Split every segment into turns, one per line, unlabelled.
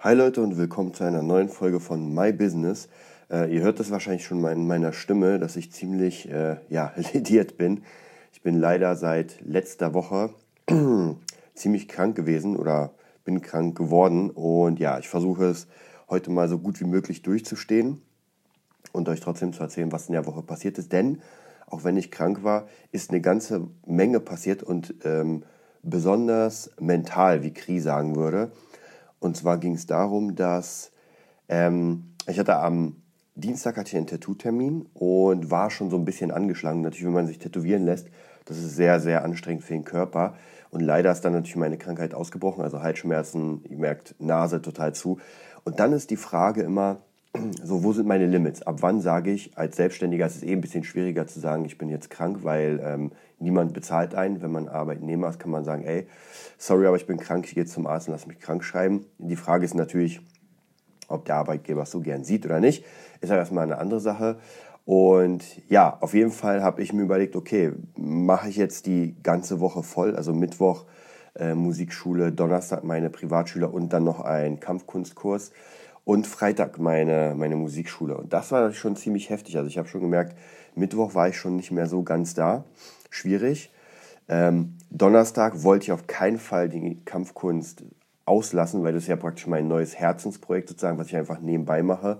Hi Leute und willkommen zu einer neuen Folge von My Business. Äh, ihr hört das wahrscheinlich schon in meiner Stimme, dass ich ziemlich äh, ja, lediert bin. Ich bin leider seit letzter Woche ziemlich krank gewesen oder bin krank geworden und ja, ich versuche es heute mal so gut wie möglich durchzustehen und euch trotzdem zu erzählen, was in der Woche passiert ist. Denn auch wenn ich krank war, ist eine ganze Menge passiert und ähm, besonders mental, wie Kri sagen würde. Und zwar ging es darum, dass ähm, ich hatte am Dienstag hatte ich einen Tattoo-Termin und war schon so ein bisschen angeschlagen. Natürlich, wenn man sich tätowieren lässt, das ist sehr, sehr anstrengend für den Körper. Und leider ist dann natürlich meine Krankheit ausgebrochen, also Halsschmerzen, ihr merkt, Nase total zu. Und dann ist die Frage immer, so, wo sind meine Limits? Ab wann sage ich, als Selbstständiger ist es eh ein bisschen schwieriger zu sagen, ich bin jetzt krank, weil ähm, niemand bezahlt einen. Wenn man Arbeitnehmer ist, kann man sagen, ey, sorry, aber ich bin krank, ich gehe zum Arzt und lass mich krank schreiben. Die Frage ist natürlich, ob der Arbeitgeber es so gern sieht oder nicht, ist ja erstmal eine andere Sache. Und ja, auf jeden Fall habe ich mir überlegt, okay, mache ich jetzt die ganze Woche voll, also Mittwoch äh, Musikschule, Donnerstag meine Privatschüler und dann noch ein Kampfkunstkurs und Freitag meine, meine Musikschule. Und das war schon ziemlich heftig. Also ich habe schon gemerkt, Mittwoch war ich schon nicht mehr so ganz da. Schwierig. Ähm, Donnerstag wollte ich auf keinen Fall die Kampfkunst auslassen, weil das ja praktisch mein neues Herzensprojekt sozusagen, was ich einfach nebenbei mache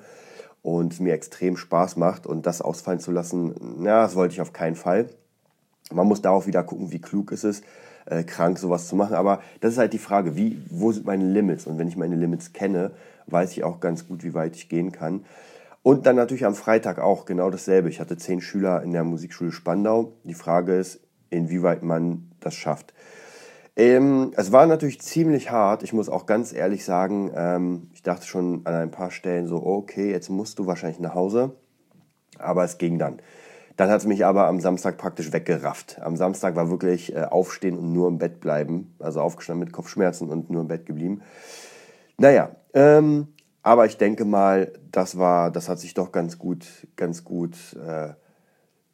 und mir extrem Spaß macht. Und das ausfallen zu lassen, na, das wollte ich auf keinen Fall. Man muss darauf wieder gucken, wie klug ist es, äh, krank sowas zu machen. Aber das ist halt die Frage, wie, wo sind meine Limits? Und wenn ich meine Limits kenne, weiß ich auch ganz gut, wie weit ich gehen kann. Und dann natürlich am Freitag auch genau dasselbe. Ich hatte zehn Schüler in der Musikschule Spandau. Die Frage ist, inwieweit man das schafft. Ähm, es war natürlich ziemlich hart. Ich muss auch ganz ehrlich sagen, ähm, ich dachte schon an ein paar Stellen so, okay, jetzt musst du wahrscheinlich nach Hause. Aber es ging dann. Dann hat es mich aber am Samstag praktisch weggerafft. Am Samstag war wirklich äh, aufstehen und nur im Bett bleiben. Also aufgestanden mit Kopfschmerzen und nur im Bett geblieben. Naja, ähm, aber ich denke mal, das war, das hat sich doch ganz gut, ganz gut, äh,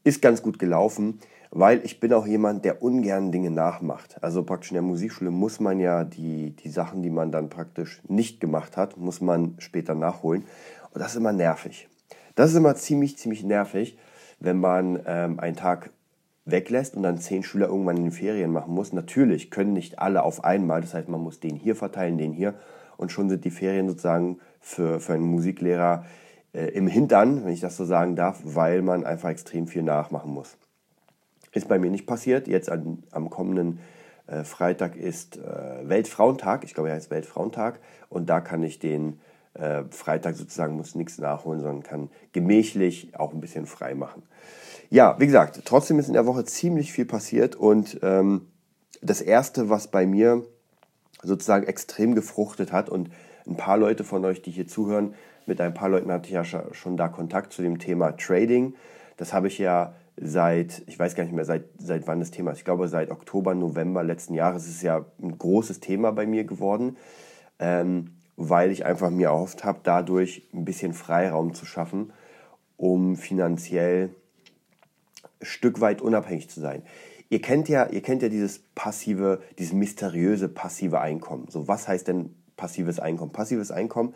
ist ganz gut gelaufen, weil ich bin auch jemand, der ungern Dinge nachmacht. Also praktisch in der Musikschule muss man ja die, die Sachen, die man dann praktisch nicht gemacht hat, muss man später nachholen. Und das ist immer nervig. Das ist immer ziemlich, ziemlich nervig, wenn man ähm, einen Tag weglässt und dann zehn Schüler irgendwann in den Ferien machen muss. Natürlich können nicht alle auf einmal, das heißt, man muss den hier verteilen, den hier und schon sind die Ferien sozusagen für, für einen Musiklehrer äh, im Hintern, wenn ich das so sagen darf, weil man einfach extrem viel nachmachen muss. Ist bei mir nicht passiert. Jetzt an, am kommenden äh, Freitag ist äh, Weltfrauentag. Ich glaube, er heißt Weltfrauentag. Und da kann ich den äh, Freitag sozusagen, muss nichts nachholen, sondern kann gemächlich auch ein bisschen frei machen. Ja, wie gesagt, trotzdem ist in der Woche ziemlich viel passiert. Und ähm, das Erste, was bei mir sozusagen extrem gefruchtet hat. Und ein paar Leute von euch, die hier zuhören, mit ein paar Leuten hatte ich ja schon da Kontakt zu dem Thema Trading. Das habe ich ja seit, ich weiß gar nicht mehr, seit, seit wann das Thema ist. Ich glaube, seit Oktober, November letzten Jahres ist es ja ein großes Thema bei mir geworden, ähm, weil ich einfach mir erhofft habe, dadurch ein bisschen Freiraum zu schaffen, um finanziell ein Stück weit unabhängig zu sein. Ihr kennt ja, ihr kennt ja dieses passive, dieses mysteriöse passive Einkommen. So, was heißt denn passives Einkommen? Passives Einkommen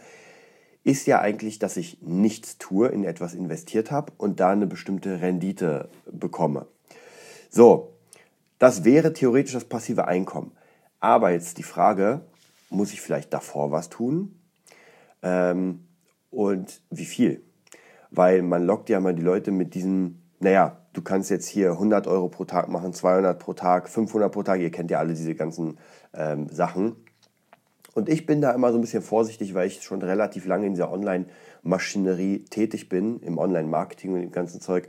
ist ja eigentlich, dass ich nichts tue, in etwas investiert habe und da eine bestimmte Rendite bekomme. So, das wäre theoretisch das passive Einkommen. Aber jetzt die Frage, muss ich vielleicht davor was tun? Ähm, und wie viel? Weil man lockt ja mal die Leute mit diesem, naja, du kannst jetzt hier 100 Euro pro Tag machen, 200 pro Tag, 500 pro Tag, ihr kennt ja alle diese ganzen ähm, Sachen. Und ich bin da immer so ein bisschen vorsichtig, weil ich schon relativ lange in dieser Online-Maschinerie tätig bin, im Online-Marketing und dem ganzen Zeug.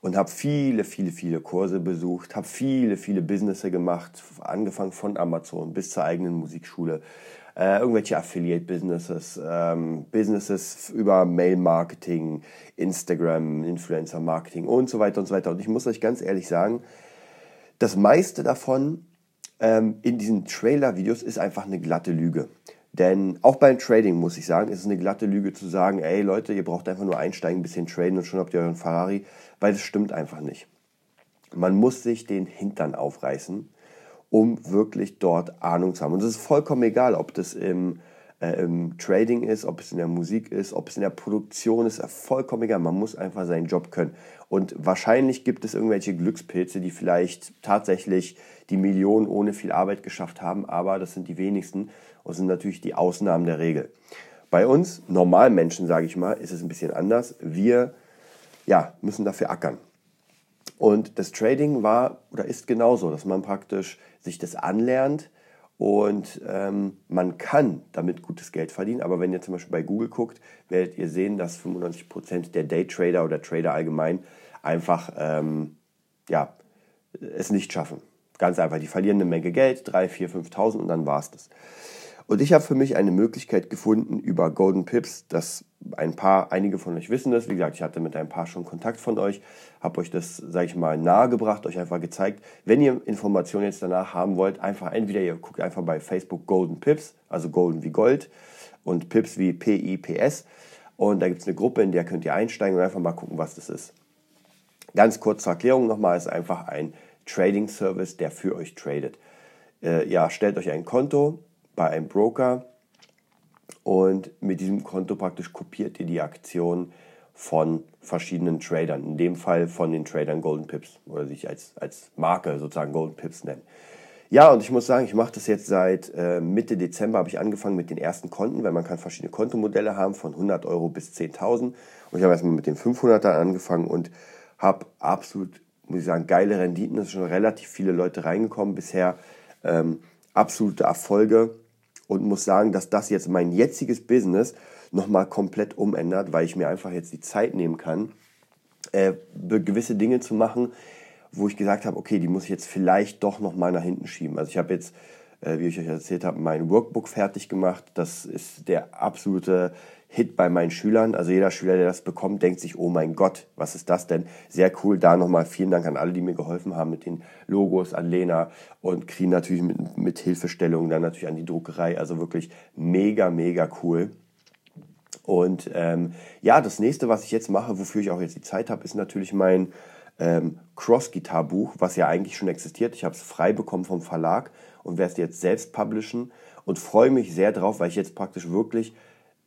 Und habe viele, viele, viele Kurse besucht, habe viele, viele Businesses gemacht, angefangen von Amazon bis zur eigenen Musikschule äh, irgendwelche Affiliate-Businesses, ähm, Businesses über Mail-Marketing, Instagram, Influencer-Marketing und so weiter und so weiter. Und ich muss euch ganz ehrlich sagen, das meiste davon ähm, in diesen Trailer-Videos ist einfach eine glatte Lüge. Denn auch beim Trading muss ich sagen, ist es eine glatte Lüge zu sagen, ey Leute, ihr braucht einfach nur einsteigen, ein bisschen traden und schon habt ihr euren Ferrari, weil das stimmt einfach nicht. Man muss sich den Hintern aufreißen um wirklich dort Ahnung zu haben. Und es ist vollkommen egal, ob das im äh, im Trading ist, ob es in der Musik ist, ob es in der Produktion ist, vollkommen egal. Man muss einfach seinen Job können. Und wahrscheinlich gibt es irgendwelche Glückspilze, die vielleicht tatsächlich die Millionen ohne viel Arbeit geschafft haben, aber das sind die wenigsten und sind natürlich die Ausnahmen der Regel. Bei uns, Normalmenschen, sage ich mal, ist es ein bisschen anders. Wir ja, müssen dafür ackern. Und das Trading war oder ist genauso, dass man praktisch sich das anlernt, und ähm, man kann damit gutes Geld verdienen, aber wenn ihr zum Beispiel bei Google guckt, werdet ihr sehen, dass 95% der Daytrader oder Trader allgemein einfach ähm, ja, es nicht schaffen. Ganz einfach, die verlieren eine Menge Geld, 3, 4, 5.000 und dann war es das. Und ich habe für mich eine Möglichkeit gefunden über Golden Pips, dass ein paar, einige von euch wissen das. Wie gesagt, ich hatte mit ein paar schon Kontakt von euch, habe euch das, sage ich mal, nahegebracht, euch einfach gezeigt. Wenn ihr Informationen jetzt danach haben wollt, einfach entweder ihr guckt einfach bei Facebook Golden Pips, also Golden wie Gold und Pips wie P-I-P-S. Und da gibt es eine Gruppe, in der könnt ihr einsteigen und einfach mal gucken, was das ist. Ganz kurz zur Erklärung nochmal, ist einfach ein Trading Service, der für euch tradet. Äh, ja, stellt euch ein Konto, bei einem Broker und mit diesem Konto praktisch kopiert ihr die Aktion von verschiedenen Tradern, in dem Fall von den Tradern Golden Pips oder sich als, als Marke sozusagen Golden Pips nennen. Ja, und ich muss sagen, ich mache das jetzt seit äh, Mitte Dezember, habe ich angefangen mit den ersten Konten, weil man kann verschiedene Kontomodelle haben, von 100 Euro bis 10.000. Und ich habe erstmal mit den 500er angefangen und habe absolut, muss ich sagen, geile Renditen. Es sind schon relativ viele Leute reingekommen bisher. Ähm, absolute Erfolge und muss sagen, dass das jetzt mein jetziges Business nochmal komplett umändert, weil ich mir einfach jetzt die Zeit nehmen kann, äh, gewisse Dinge zu machen, wo ich gesagt habe, okay, die muss ich jetzt vielleicht doch nochmal nach hinten schieben. Also ich habe jetzt, äh, wie ich euch erzählt habe, mein Workbook fertig gemacht. Das ist der absolute Hit bei meinen Schülern. Also jeder Schüler, der das bekommt, denkt sich, oh mein Gott, was ist das denn? Sehr cool. Da nochmal vielen Dank an alle, die mir geholfen haben mit den Logos, an Lena und Krin natürlich mit, mit Hilfestellungen, dann natürlich an die Druckerei. Also wirklich mega, mega cool. Und ähm, ja, das nächste, was ich jetzt mache, wofür ich auch jetzt die Zeit habe, ist natürlich mein ähm, Cross-Gitar-Buch, was ja eigentlich schon existiert. Ich habe es frei bekommen vom Verlag und werde es jetzt selbst publishen und freue mich sehr drauf, weil ich jetzt praktisch wirklich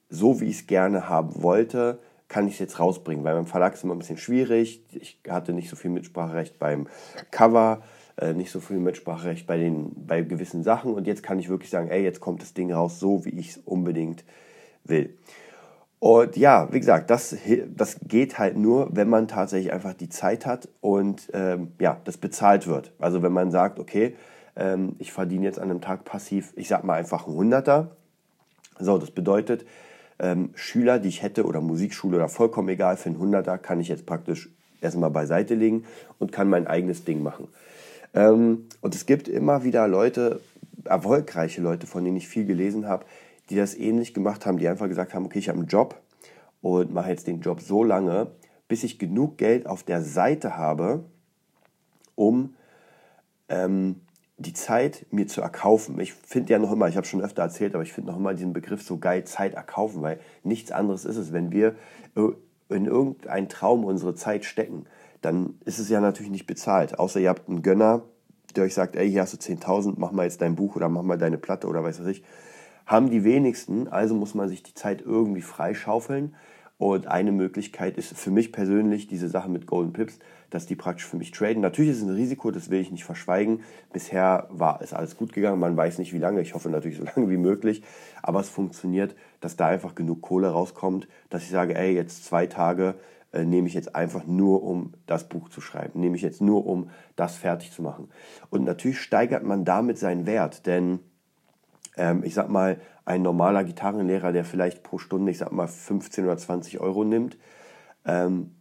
so, wie ich es gerne haben wollte, kann ich es jetzt rausbringen. Weil beim Verlag ist immer ein bisschen schwierig. Ich hatte nicht so viel Mitspracherecht beim Cover, äh, nicht so viel Mitspracherecht bei, den, bei gewissen Sachen. Und jetzt kann ich wirklich sagen, ey, jetzt kommt das Ding raus, so wie ich es unbedingt will. Und ja, wie gesagt, das, das geht halt nur, wenn man tatsächlich einfach die Zeit hat und ähm, ja, das bezahlt wird. Also wenn man sagt, okay, ähm, ich verdiene jetzt an einem Tag passiv, ich sag mal einfach ein Hunderter. So, das bedeutet, ähm, Schüler, die ich hätte oder Musikschule oder vollkommen egal, für einen Hunderter kann ich jetzt praktisch erstmal beiseite legen und kann mein eigenes Ding machen. Ähm, und es gibt immer wieder Leute, erfolgreiche Leute, von denen ich viel gelesen habe, die das ähnlich gemacht haben, die einfach gesagt haben, okay, ich habe einen Job und mache jetzt den Job so lange, bis ich genug Geld auf der Seite habe, um ähm, die Zeit mir zu erkaufen. Ich finde ja noch immer, ich habe schon öfter erzählt, aber ich finde noch immer diesen Begriff so geil, Zeit erkaufen, weil nichts anderes ist es, wenn wir in irgendeinen Traum unsere Zeit stecken, dann ist es ja natürlich nicht bezahlt. Außer ihr habt einen Gönner, der euch sagt, ey, hier hast du 10.000, mach mal jetzt dein Buch oder mach mal deine Platte oder weiß was ich. Haben die wenigsten, also muss man sich die Zeit irgendwie freischaufeln. Und eine Möglichkeit ist für mich persönlich diese Sache mit Golden Pips, dass die praktisch für mich traden. Natürlich ist es ein Risiko, das will ich nicht verschweigen. Bisher war es alles gut gegangen, man weiß nicht wie lange, ich hoffe natürlich so lange wie möglich, aber es funktioniert, dass da einfach genug Kohle rauskommt, dass ich sage, ey, jetzt zwei Tage äh, nehme ich jetzt einfach nur, um das Buch zu schreiben, nehme ich jetzt nur, um das fertig zu machen. Und natürlich steigert man damit seinen Wert, denn ähm, ich sag mal, ein normaler Gitarrenlehrer, der vielleicht pro Stunde, ich sag mal, 15 oder 20 Euro nimmt, ähm,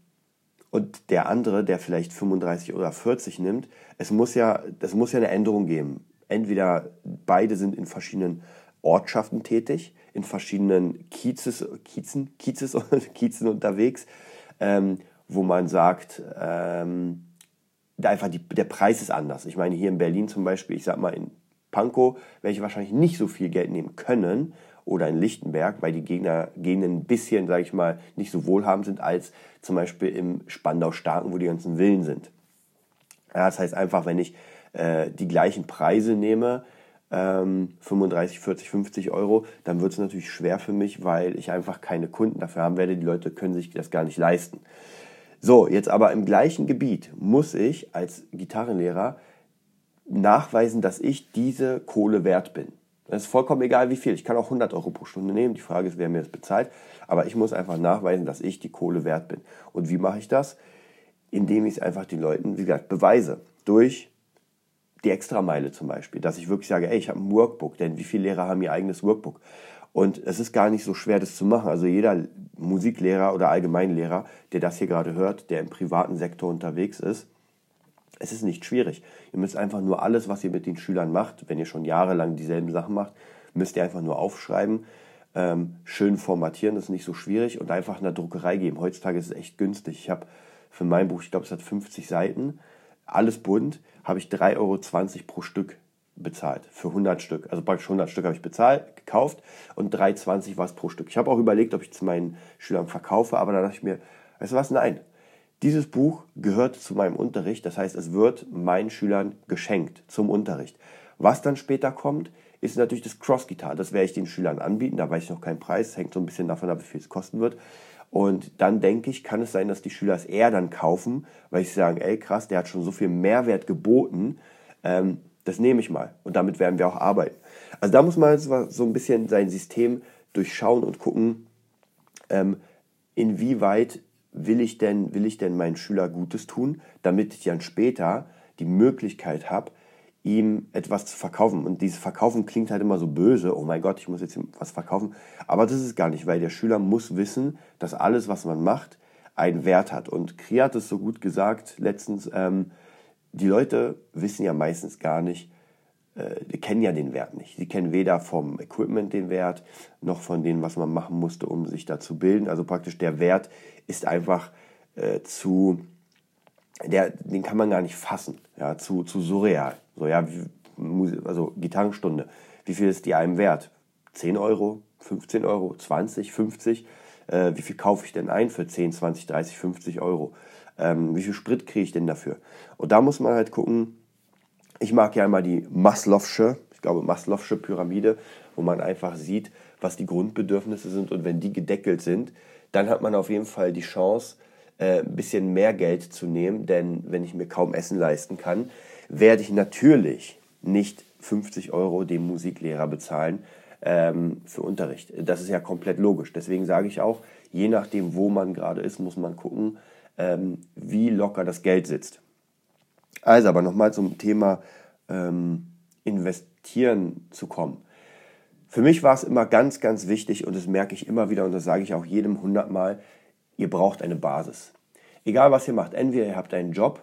und der andere, der vielleicht 35 oder 40 nimmt, es muss ja, es muss ja eine Änderung geben. Entweder beide sind in verschiedenen Ortschaften tätig, in verschiedenen Kiezes, Kiezen, Kiezes, Kiezen unterwegs, ähm, wo man sagt, ähm, einfach die, der Preis ist anders. Ich meine, hier in Berlin zum Beispiel, ich sag mal, in Pankow werde ich wahrscheinlich nicht so viel Geld nehmen können oder in Lichtenberg, weil die Gegner, Gegenden ein bisschen, sage ich mal, nicht so wohlhabend sind als zum Beispiel im Spandau-Starken, wo die ganzen Villen sind. Ja, das heißt einfach, wenn ich äh, die gleichen Preise nehme, ähm, 35, 40, 50 Euro, dann wird es natürlich schwer für mich, weil ich einfach keine Kunden dafür haben werde. Die Leute können sich das gar nicht leisten. So, jetzt aber im gleichen Gebiet muss ich als Gitarrenlehrer nachweisen, dass ich diese Kohle wert bin. Das ist vollkommen egal, wie viel. Ich kann auch 100 Euro pro Stunde nehmen. Die Frage ist, wer mir das bezahlt. Aber ich muss einfach nachweisen, dass ich die Kohle wert bin. Und wie mache ich das? Indem ich es einfach den Leuten, wie gesagt, beweise. Durch die Extrameile zum Beispiel. Dass ich wirklich sage, ey, ich habe ein Workbook. Denn wie viele Lehrer haben ihr eigenes Workbook? Und es ist gar nicht so schwer, das zu machen. Also jeder Musiklehrer oder Allgemeinlehrer, der das hier gerade hört, der im privaten Sektor unterwegs ist, es ist nicht schwierig. Ihr müsst einfach nur alles, was ihr mit den Schülern macht, wenn ihr schon jahrelang dieselben Sachen macht, müsst ihr einfach nur aufschreiben, ähm, schön formatieren, das ist nicht so schwierig und einfach in der Druckerei geben. Heutzutage ist es echt günstig. Ich habe für mein Buch, ich glaube, es hat 50 Seiten, alles bunt, habe ich 3,20 Euro pro Stück bezahlt für 100 Stück. Also praktisch 100 Stück habe ich bezahlt, gekauft und 3,20 war es pro Stück. Ich habe auch überlegt, ob ich zu meinen Schülern verkaufe, aber da dachte ich mir, weißt du was, nein, dieses Buch gehört zu meinem Unterricht, das heißt, es wird meinen Schülern geschenkt zum Unterricht. Was dann später kommt, ist natürlich das Cross-Gitar. Das werde ich den Schülern anbieten, da weiß ich noch keinen Preis, hängt so ein bisschen davon ab, wie viel es kosten wird. Und dann denke ich, kann es sein, dass die Schüler es eher dann kaufen, weil sie sagen, ey krass, der hat schon so viel Mehrwert geboten, ähm, das nehme ich mal. Und damit werden wir auch arbeiten. Also da muss man so ein bisschen sein System durchschauen und gucken, ähm, inwieweit will ich denn, will ich denn meinen Schüler Gutes tun, damit ich dann später die Möglichkeit habe, ihm etwas zu verkaufen. Und dieses Verkaufen klingt halt immer so böse, oh mein Gott, ich muss jetzt was verkaufen. Aber das ist gar nicht, weil der Schüler muss wissen, dass alles, was man macht, einen Wert hat. Und Kri hat es so gut gesagt letztens, ähm, die Leute wissen ja meistens gar nicht, äh, die kennen ja den Wert nicht. Sie kennen weder vom Equipment den Wert, noch von dem, was man machen musste, um sich da zu bilden. Also praktisch der Wert ist einfach äh, zu, der, den kann man gar nicht fassen, ja, zu, zu surreal. So, ja, also Gitarrenstunde, wie viel ist die einem wert? 10 Euro, 15 Euro, 20, 50? Äh, wie viel kaufe ich denn ein für 10, 20, 30, 50 Euro? Ähm, wie viel Sprit kriege ich denn dafür? Und da muss man halt gucken, ich mag ja immer die Maslow'sche, ich glaube Maslow'sche Pyramide, wo man einfach sieht, was die Grundbedürfnisse sind und wenn die gedeckelt sind, dann hat man auf jeden Fall die Chance, äh, ein bisschen mehr Geld zu nehmen, denn wenn ich mir kaum Essen leisten kann, werde ich natürlich nicht 50 Euro dem Musiklehrer bezahlen ähm, für Unterricht. Das ist ja komplett logisch. Deswegen sage ich auch, je nachdem, wo man gerade ist, muss man gucken, ähm, wie locker das Geld sitzt. Also, aber nochmal zum Thema ähm, Investieren zu kommen. Für mich war es immer ganz, ganz wichtig und das merke ich immer wieder und das sage ich auch jedem hundertmal, ihr braucht eine Basis. Egal was ihr macht, entweder ihr habt einen Job,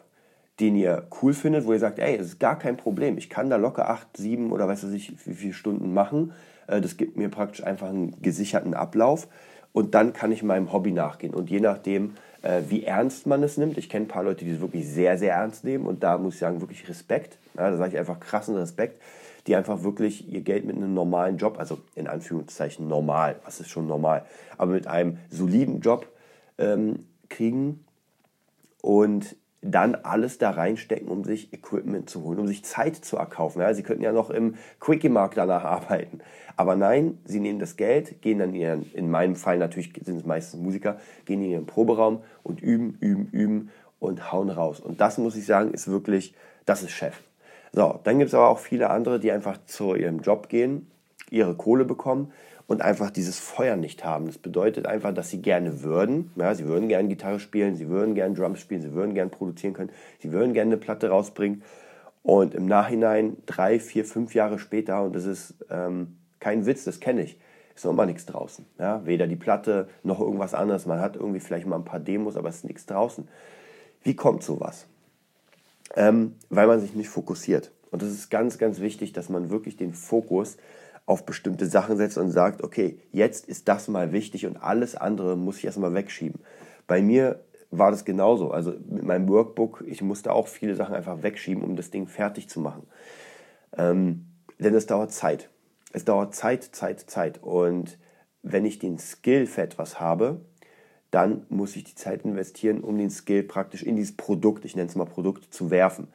den ihr cool findet, wo ihr sagt, ey, es ist gar kein Problem, ich kann da locker acht, sieben oder weiß ich, wie viele Stunden machen. Äh, das gibt mir praktisch einfach einen gesicherten Ablauf und dann kann ich meinem Hobby nachgehen. Und je nachdem, äh, wie ernst man es nimmt. Ich kenne ein paar Leute, die es wirklich sehr, sehr ernst nehmen und da muss ich sagen, wirklich Respekt. Da sage ich einfach krassen Respekt, die einfach wirklich ihr Geld mit einem normalen Job, also in Anführungszeichen normal, was ist schon normal, aber mit einem soliden Job ähm, kriegen und dann alles da reinstecken, um sich Equipment zu holen, um sich Zeit zu erkaufen. Ja, sie könnten ja noch im Quickie-Markt danach arbeiten. Aber nein, sie nehmen das Geld, gehen dann in, ihren, in meinem Fall natürlich sind es meistens Musiker, gehen in ihren Proberaum und üben, üben, üben und hauen raus. Und das muss ich sagen, ist wirklich, das ist Chef. So, dann gibt es aber auch viele andere, die einfach zu ihrem Job gehen, ihre Kohle bekommen und einfach dieses Feuer nicht haben. Das bedeutet einfach, dass sie gerne würden. Ja, sie würden gerne Gitarre spielen, sie würden gerne Drums spielen, sie würden gerne produzieren können, sie würden gerne eine Platte rausbringen. Und im Nachhinein, drei, vier, fünf Jahre später, und das ist ähm, kein Witz, das kenne ich, ist noch immer nichts draußen. Ja, weder die Platte noch irgendwas anderes. Man hat irgendwie vielleicht mal ein paar Demos, aber es ist nichts draußen. Wie kommt sowas? Ähm, weil man sich nicht fokussiert. Und das ist ganz, ganz wichtig, dass man wirklich den Fokus auf bestimmte Sachen setzt und sagt, okay, jetzt ist das mal wichtig und alles andere muss ich erstmal wegschieben. Bei mir war das genauso. Also mit meinem Workbook, ich musste auch viele Sachen einfach wegschieben, um das Ding fertig zu machen. Ähm, denn es dauert Zeit. Es dauert Zeit, Zeit, Zeit. Und wenn ich den Skill für etwas habe, dann muss ich die Zeit investieren, um den Skill praktisch in dieses Produkt, ich nenne es mal Produkt, zu werfen.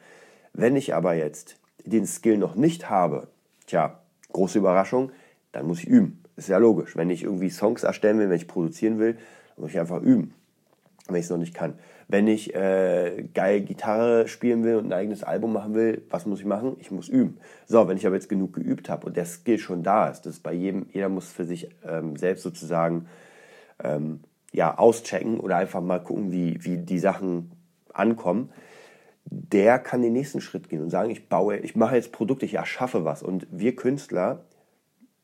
Wenn ich aber jetzt den Skill noch nicht habe, Tja, große Überraschung, dann muss ich üben. Ist ja logisch. Wenn ich irgendwie Songs erstellen will, wenn ich produzieren will, muss ich einfach üben, wenn ich es noch nicht kann. Wenn ich äh, geil Gitarre spielen will und ein eigenes Album machen will, was muss ich machen? Ich muss üben. So, wenn ich aber jetzt genug geübt habe und der Skill schon da ist, das ist bei jedem, jeder muss für sich ähm, selbst sozusagen ähm, ja, auschecken oder einfach mal gucken, wie, wie die Sachen ankommen, der kann den nächsten Schritt gehen und sagen, ich baue, ich mache jetzt Produkte, ich erschaffe was. Und wir Künstler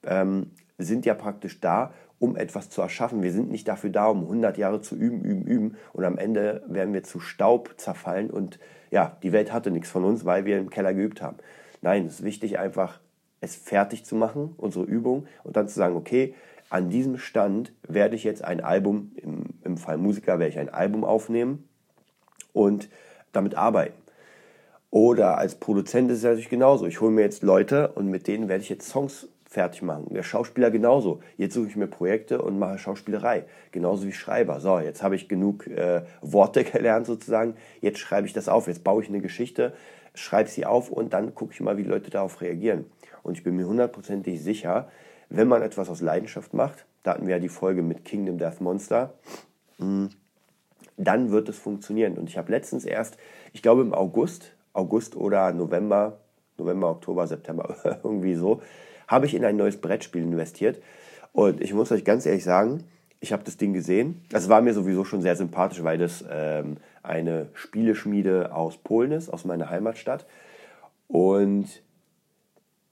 ähm, sind ja praktisch da, um etwas zu erschaffen. Wir sind nicht dafür da, um 100 Jahre zu üben, üben, üben und am Ende werden wir zu Staub zerfallen und ja, die Welt hatte nichts von uns, weil wir im Keller geübt haben. Nein, es ist wichtig einfach, es fertig zu machen, unsere Übung und dann zu sagen, okay, an diesem Stand werde ich jetzt ein Album, im, im Fall Musiker werde ich ein Album aufnehmen und damit arbeiten. Oder als Produzent ist es natürlich genauso. Ich hole mir jetzt Leute und mit denen werde ich jetzt Songs fertig machen. Der Schauspieler genauso. Jetzt suche ich mir Projekte und mache Schauspielerei. Genauso wie Schreiber. So, jetzt habe ich genug äh, Worte gelernt sozusagen. Jetzt schreibe ich das auf. Jetzt baue ich eine Geschichte, schreibe sie auf und dann gucke ich mal, wie Leute darauf reagieren. Und ich bin mir hundertprozentig sicher, wenn man etwas aus Leidenschaft macht, da hatten wir ja die Folge mit Kingdom Death Monster, mm, dann wird es funktionieren. Und ich habe letztens erst, ich glaube im August, August oder November, November, Oktober, September, irgendwie so, habe ich in ein neues Brettspiel investiert. Und ich muss euch ganz ehrlich sagen, ich habe das Ding gesehen. Das war mir sowieso schon sehr sympathisch, weil das ähm, eine Spieleschmiede aus Polen ist, aus meiner Heimatstadt. Und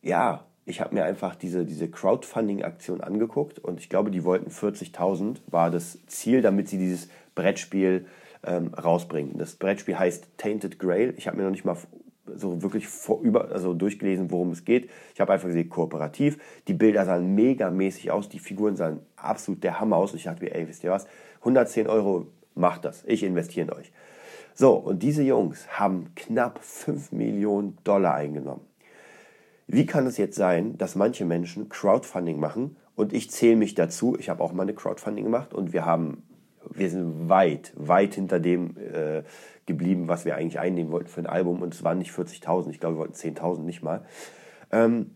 ja, ich habe mir einfach diese, diese Crowdfunding-Aktion angeguckt und ich glaube, die wollten 40.000 war das Ziel, damit sie dieses Brettspiel ähm, rausbringen. Das Brettspiel heißt Tainted Grail. Ich habe mir noch nicht mal so wirklich vor, über, also durchgelesen, worum es geht. Ich habe einfach gesehen, kooperativ. Die Bilder sahen megamäßig aus, die Figuren sahen absolut der Hammer aus. Ich dachte mir, ey, wisst ihr was? 110 Euro macht das. Ich investiere in euch. So, und diese Jungs haben knapp 5 Millionen Dollar eingenommen. Wie kann es jetzt sein, dass manche Menschen Crowdfunding machen und ich zähle mich dazu, ich habe auch mal eine Crowdfunding gemacht und wir haben, wir sind weit, weit hinter dem äh, geblieben, was wir eigentlich einnehmen wollten für ein Album und es waren nicht 40.000, ich glaube, wir wollten 10.000 nicht mal. Ähm,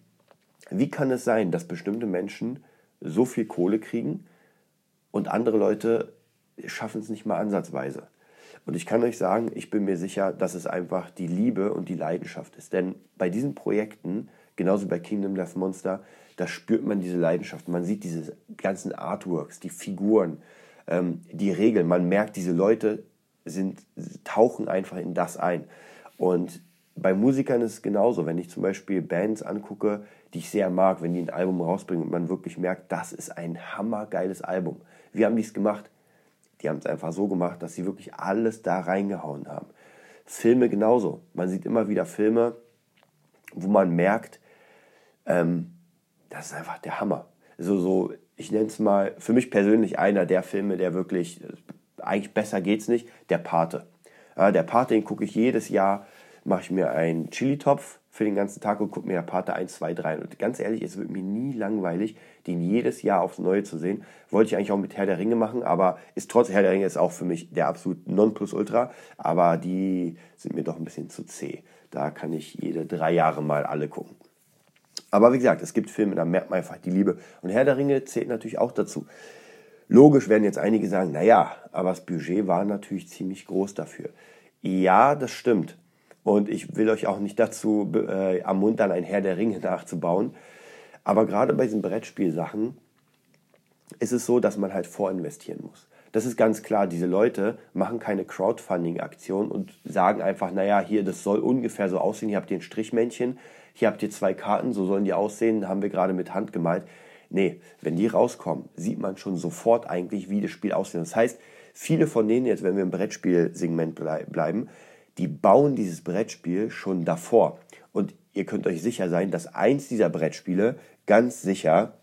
wie kann es sein, dass bestimmte Menschen so viel Kohle kriegen und andere Leute schaffen es nicht mal ansatzweise? Und ich kann euch sagen, ich bin mir sicher, dass es einfach die Liebe und die Leidenschaft ist. Denn bei diesen Projekten genauso bei Kingdom Death Monster, da spürt man diese Leidenschaft. Man sieht diese ganzen Artworks, die Figuren, ähm, die Regeln. Man merkt, diese Leute sind, tauchen einfach in das ein. Und bei Musikern ist es genauso. Wenn ich zum Beispiel Bands angucke, die ich sehr mag, wenn die ein Album rausbringen und man wirklich merkt, das ist ein hammergeiles Album. Wie haben die es gemacht? Die haben es einfach so gemacht, dass sie wirklich alles da reingehauen haben. Filme genauso. Man sieht immer wieder Filme, wo man merkt, ähm, das ist einfach der Hammer. So, so ich nenne es mal, für mich persönlich einer der Filme, der wirklich, eigentlich besser geht's nicht, der Pate. Ja, der Pate, den gucke ich jedes Jahr, mache ich mir einen Chili-Topf für den ganzen Tag und gucke mir der Pate 1, 2, 3. Und ganz ehrlich, es wird mir nie langweilig, den jedes Jahr aufs Neue zu sehen. Wollte ich eigentlich auch mit Herr der Ringe machen, aber ist trotz Herr der Ringe ist auch für mich der absolut Nonplusultra. Aber die sind mir doch ein bisschen zu zäh. Da kann ich jede drei Jahre mal alle gucken. Aber wie gesagt, es gibt Filme, da merkt man einfach die Liebe. Und Herr der Ringe zählt natürlich auch dazu. Logisch werden jetzt einige sagen, naja, aber das Budget war natürlich ziemlich groß dafür. Ja, das stimmt. Und ich will euch auch nicht dazu äh, ermuntern, ein Herr der Ringe nachzubauen. Aber gerade bei diesen Brettspielsachen ist es so, dass man halt vorinvestieren muss. Das ist ganz klar, diese Leute machen keine Crowdfunding-Aktion und sagen einfach, naja, hier, das soll ungefähr so aussehen, hier habt ihr ein Strichmännchen, hier habt ihr zwei Karten, so sollen die aussehen, haben wir gerade mit Hand gemalt. Nee, wenn die rauskommen, sieht man schon sofort eigentlich, wie das Spiel aussieht. Das heißt, viele von denen jetzt, wenn wir im Brettspielsegment bleiben, die bauen dieses Brettspiel schon davor. Und ihr könnt euch sicher sein, dass eins dieser Brettspiele ganz sicher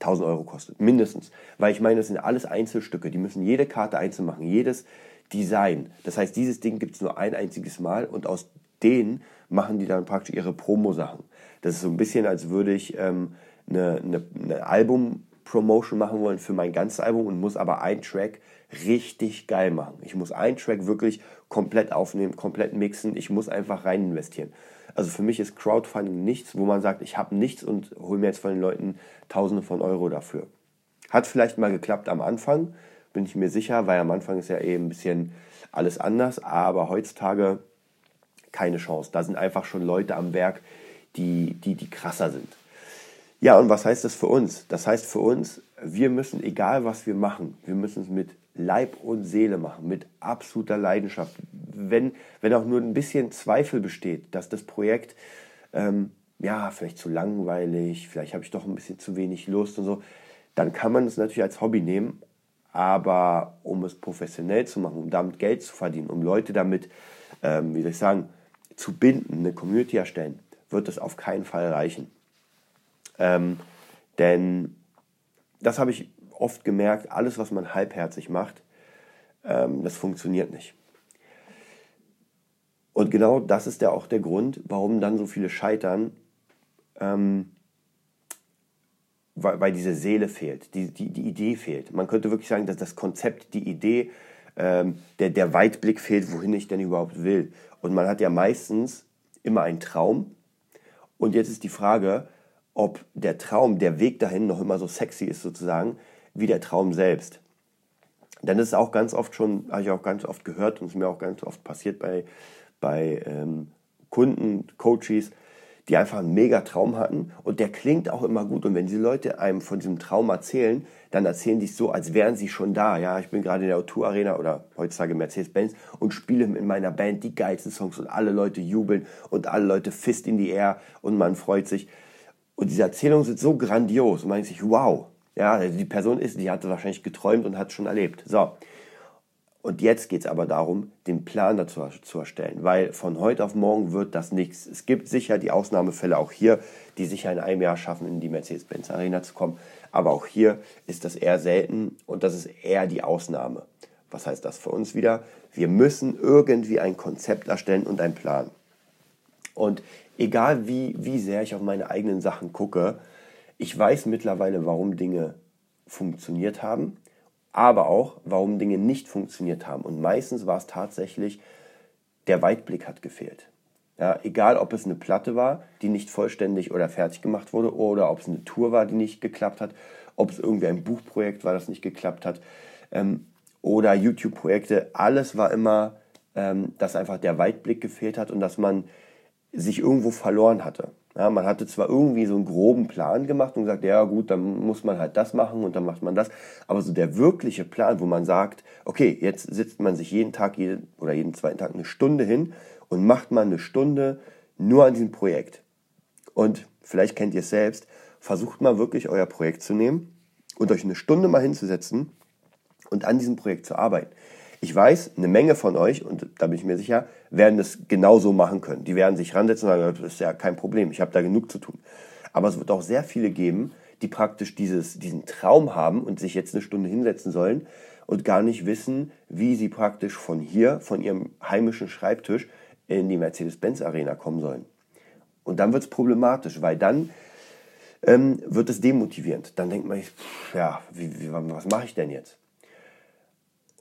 1000 Euro kostet, mindestens. Weil ich meine, das sind alles Einzelstücke, die müssen jede Karte einzeln machen, jedes Design. Das heißt, dieses Ding gibt es nur ein einziges Mal und aus denen machen die dann praktisch ihre Promo-Sachen. Das ist so ein bisschen, als würde ich ähm, eine, eine, eine Album-Promotion machen wollen für mein ganzes Album und muss aber einen Track richtig geil machen. Ich muss einen Track wirklich komplett aufnehmen, komplett mixen. Ich muss einfach rein investieren. Also für mich ist Crowdfunding nichts, wo man sagt, ich habe nichts und hole mir jetzt von den Leuten Tausende von Euro dafür. Hat vielleicht mal geklappt am Anfang, bin ich mir sicher, weil am Anfang ist ja eben ein bisschen alles anders, aber heutzutage keine Chance. Da sind einfach schon Leute am Werk, die, die, die krasser sind. Ja, und was heißt das für uns? Das heißt für uns, wir müssen, egal was wir machen, wir müssen es mit Leib und Seele machen, mit absoluter Leidenschaft. Wenn, wenn auch nur ein bisschen Zweifel besteht, dass das Projekt, ähm, ja, vielleicht zu langweilig, vielleicht habe ich doch ein bisschen zu wenig Lust und so, dann kann man es natürlich als Hobby nehmen. Aber um es professionell zu machen, um damit Geld zu verdienen, um Leute damit, ähm, wie soll ich sagen, zu binden, eine Community erstellen, wird es auf keinen Fall reichen. Ähm, denn das habe ich oft gemerkt, alles, was man halbherzig macht, ähm, das funktioniert nicht. Und genau das ist ja auch der Grund, warum dann so viele scheitern, ähm, weil, weil, diese Seele fehlt, die, die, die Idee fehlt. Man könnte wirklich sagen, dass das Konzept, die Idee, ähm, der, der Weitblick fehlt, wohin ich denn überhaupt will. Und man hat ja meistens immer einen Traum. Und jetzt ist die Frage, ob der Traum, der Weg dahin noch immer so sexy ist sozusagen, wie der Traum selbst. Denn das ist auch ganz oft schon, habe ich auch ganz oft gehört und es mir auch ganz oft passiert bei, bei ähm, Kunden, Coaches, die einfach einen mega Traum hatten und der klingt auch immer gut. Und wenn diese Leute einem von diesem Traum erzählen, dann erzählen die es so, als wären sie schon da. Ja, ich bin gerade in der O2 Arena oder heutzutage Mercedes-Benz und spiele in meiner Band die geilsten Songs und alle Leute jubeln und alle Leute fist in die Air und man freut sich. Und diese Erzählungen sind so grandios und man denkt sich, wow, ja, die Person ist, die hatte wahrscheinlich geträumt und hat es schon erlebt. So. Und jetzt geht es aber darum, den Plan dazu zu erstellen, weil von heute auf morgen wird das nichts. Es gibt sicher die Ausnahmefälle auch hier, die sicher in einem Jahr schaffen, in die Mercedes-Benz Arena zu kommen. Aber auch hier ist das eher selten und das ist eher die Ausnahme. Was heißt das für uns wieder? Wir müssen irgendwie ein Konzept erstellen und einen Plan. Und egal wie, wie sehr ich auf meine eigenen Sachen gucke, ich weiß mittlerweile, warum Dinge funktioniert haben, aber auch, warum Dinge nicht funktioniert haben. Und meistens war es tatsächlich, der Weitblick hat gefehlt. Ja, egal, ob es eine Platte war, die nicht vollständig oder fertig gemacht wurde, oder ob es eine Tour war, die nicht geklappt hat, ob es irgendwie ein Buchprojekt war, das nicht geklappt hat, ähm, oder YouTube-Projekte, alles war immer, ähm, dass einfach der Weitblick gefehlt hat und dass man sich irgendwo verloren hatte. Ja, man hatte zwar irgendwie so einen groben Plan gemacht und gesagt, ja gut, dann muss man halt das machen und dann macht man das, aber so der wirkliche Plan, wo man sagt, okay, jetzt sitzt man sich jeden Tag jeden, oder jeden zweiten Tag eine Stunde hin und macht man eine Stunde nur an diesem Projekt. Und vielleicht kennt ihr es selbst, versucht mal wirklich euer Projekt zu nehmen und euch eine Stunde mal hinzusetzen und an diesem Projekt zu arbeiten. Ich weiß, eine Menge von euch, und da bin ich mir sicher, werden das genauso machen können. Die werden sich ransetzen und sagen, das ist ja kein Problem, ich habe da genug zu tun. Aber es wird auch sehr viele geben, die praktisch dieses, diesen Traum haben und sich jetzt eine Stunde hinsetzen sollen und gar nicht wissen, wie sie praktisch von hier, von ihrem heimischen Schreibtisch in die Mercedes-Benz-Arena kommen sollen. Und dann wird es problematisch, weil dann ähm, wird es demotivierend. Dann denkt man, ja, wie, wie, was mache ich denn jetzt?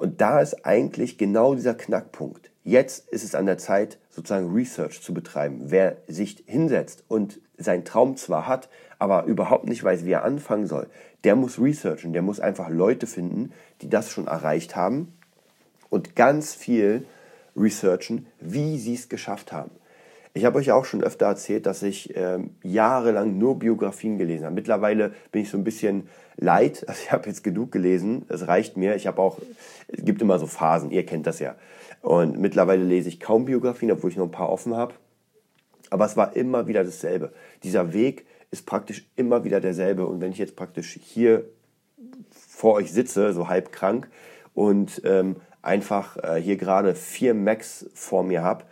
Und da ist eigentlich genau dieser Knackpunkt. Jetzt ist es an der Zeit, sozusagen Research zu betreiben. Wer sich hinsetzt und seinen Traum zwar hat, aber überhaupt nicht weiß, wie er anfangen soll, der muss researchen, der muss einfach Leute finden, die das schon erreicht haben und ganz viel researchen, wie sie es geschafft haben. Ich habe euch auch schon öfter erzählt, dass ich ähm, jahrelang nur Biografien gelesen habe. Mittlerweile bin ich so ein bisschen leid. Also ich habe jetzt genug gelesen. Es reicht mir. Ich habe auch, es gibt immer so Phasen. Ihr kennt das ja. Und mittlerweile lese ich kaum Biografien, obwohl ich noch ein paar offen habe. Aber es war immer wieder dasselbe. Dieser Weg ist praktisch immer wieder derselbe. Und wenn ich jetzt praktisch hier vor euch sitze, so halb krank, und ähm, einfach äh, hier gerade vier Macs vor mir habe,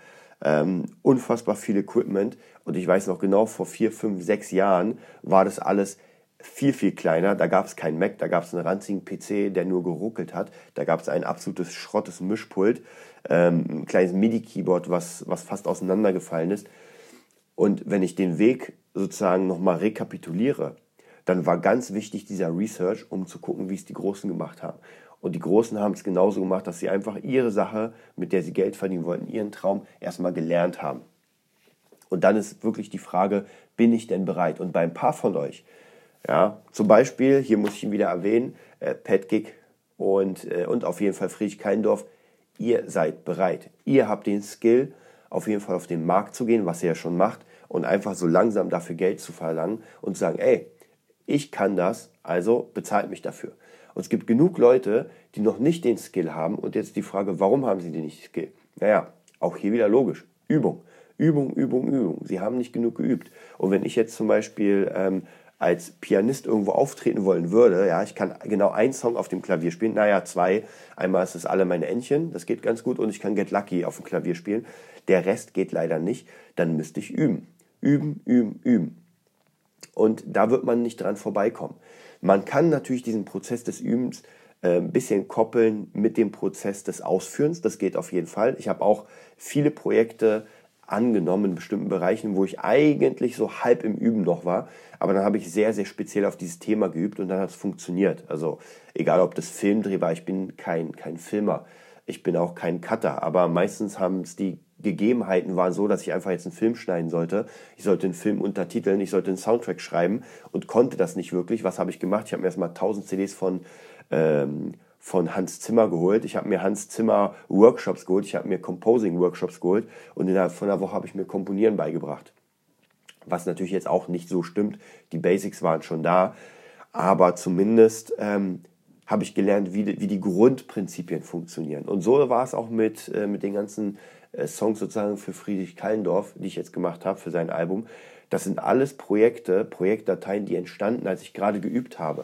ähm, unfassbar viel Equipment. Und ich weiß noch genau, vor vier, fünf, sechs Jahren war das alles viel, viel kleiner. Da gab es keinen Mac, da gab es einen ranzigen PC, der nur geruckelt hat. Da gab es ein absolutes schrottes Mischpult, ähm, ein kleines MIDI-Keyboard, was, was fast auseinandergefallen ist. Und wenn ich den Weg sozusagen nochmal rekapituliere, dann war ganz wichtig dieser Research, um zu gucken, wie es die Großen gemacht haben. Und die Großen haben es genauso gemacht, dass sie einfach ihre Sache, mit der sie Geld verdienen wollten, ihren Traum erstmal gelernt haben. Und dann ist wirklich die Frage, bin ich denn bereit? Und bei ein paar von euch, ja, zum Beispiel, hier muss ich ihn wieder erwähnen, äh, Pat Gig und, äh, und auf jeden Fall Friedrich Keindorf, ihr seid bereit. Ihr habt den Skill, auf jeden Fall auf den Markt zu gehen, was ihr ja schon macht, und einfach so langsam dafür Geld zu verlangen und zu sagen, ey, ich kann das, also bezahlt mich dafür. Und es gibt genug Leute, die noch nicht den Skill haben und jetzt die Frage, warum haben sie den nicht Skill? Naja, auch hier wieder logisch. Übung. Übung, Übung, Übung. Sie haben nicht genug geübt. Und wenn ich jetzt zum Beispiel ähm, als Pianist irgendwo auftreten wollen würde, ja, ich kann genau einen Song auf dem Klavier spielen, naja, zwei. Einmal ist es alle meine Entchen, das geht ganz gut, und ich kann Get Lucky auf dem Klavier spielen. Der Rest geht leider nicht, dann müsste ich üben. Üben, üben, üben. Und da wird man nicht dran vorbeikommen. Man kann natürlich diesen Prozess des Übens äh, ein bisschen koppeln mit dem Prozess des Ausführens. Das geht auf jeden Fall. Ich habe auch viele Projekte angenommen in bestimmten Bereichen, wo ich eigentlich so halb im Üben noch war. Aber dann habe ich sehr, sehr speziell auf dieses Thema geübt und dann hat es funktioniert. Also egal, ob das Filmdreh war, ich bin kein, kein Filmer. Ich bin auch kein Cutter, aber meistens haben es die Gegebenheiten waren so, dass ich einfach jetzt einen Film schneiden sollte. Ich sollte einen Film untertiteln, ich sollte einen Soundtrack schreiben und konnte das nicht wirklich. Was habe ich gemacht? Ich habe mir erstmal 1000 CDs von, ähm, von Hans Zimmer geholt. Ich habe mir Hans Zimmer Workshops geholt. Ich habe mir Composing Workshops geholt und innerhalb von einer Woche habe ich mir Komponieren beigebracht. Was natürlich jetzt auch nicht so stimmt. Die Basics waren schon da. Aber zumindest ähm, habe ich gelernt, wie die, wie die Grundprinzipien funktionieren. Und so war es auch mit, äh, mit den ganzen äh, Songs sozusagen für Friedrich Kallendorf, die ich jetzt gemacht habe für sein Album. Das sind alles Projekte, Projektdateien, die entstanden, als ich gerade geübt habe.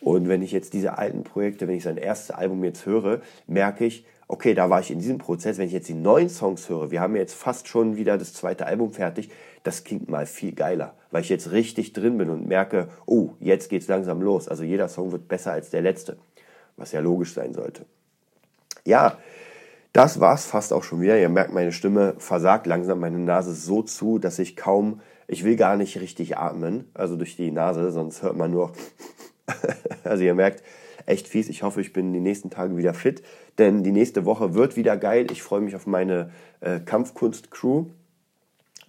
Und wenn ich jetzt diese alten Projekte, wenn ich sein erstes Album jetzt höre, merke ich, okay, da war ich in diesem Prozess. Wenn ich jetzt die neuen Songs höre, wir haben jetzt fast schon wieder das zweite Album fertig, das klingt mal viel geiler, weil ich jetzt richtig drin bin und merke, oh, jetzt geht's langsam los. Also jeder Song wird besser als der letzte, was ja logisch sein sollte. Ja, das war's fast auch schon wieder. Ihr merkt, meine Stimme versagt langsam, meine Nase so zu, dass ich kaum, ich will gar nicht richtig atmen, also durch die Nase, sonst hört man nur. also ihr merkt, echt fies. Ich hoffe, ich bin die nächsten Tage wieder fit, denn die nächste Woche wird wieder geil. Ich freue mich auf meine äh, Kampfkunst-Crew.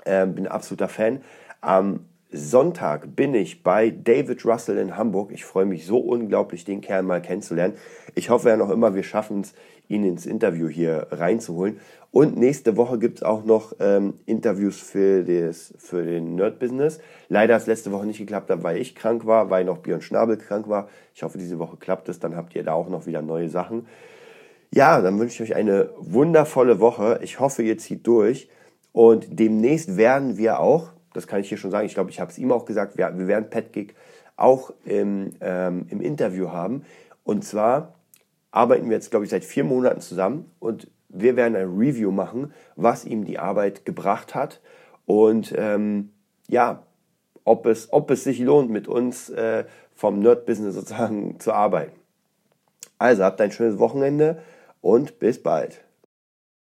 Äh, bin absoluter Fan. Am Sonntag bin ich bei David Russell in Hamburg. Ich freue mich so unglaublich, den Kerl mal kennenzulernen. Ich hoffe ja noch immer, wir schaffen es, ihn ins Interview hier reinzuholen. Und nächste Woche gibt es auch noch ähm, Interviews für, das, für den Nerd-Business. Leider hat es letzte Woche nicht geklappt, weil ich krank war, weil noch Björn Schnabel krank war. Ich hoffe, diese Woche klappt es. Dann habt ihr da auch noch wieder neue Sachen. Ja, dann wünsche ich euch eine wundervolle Woche. Ich hoffe, ihr zieht durch. Und demnächst werden wir auch, das kann ich hier schon sagen, ich glaube, ich habe es ihm auch gesagt, wir, wir werden Pat Gig auch im, ähm, im Interview haben. Und zwar arbeiten wir jetzt, glaube ich, seit vier Monaten zusammen und wir werden ein Review machen, was ihm die Arbeit gebracht hat und ähm, ja, ob es, ob es sich lohnt, mit uns äh, vom Nerd-Business sozusagen zu arbeiten. Also habt ein schönes Wochenende und bis bald.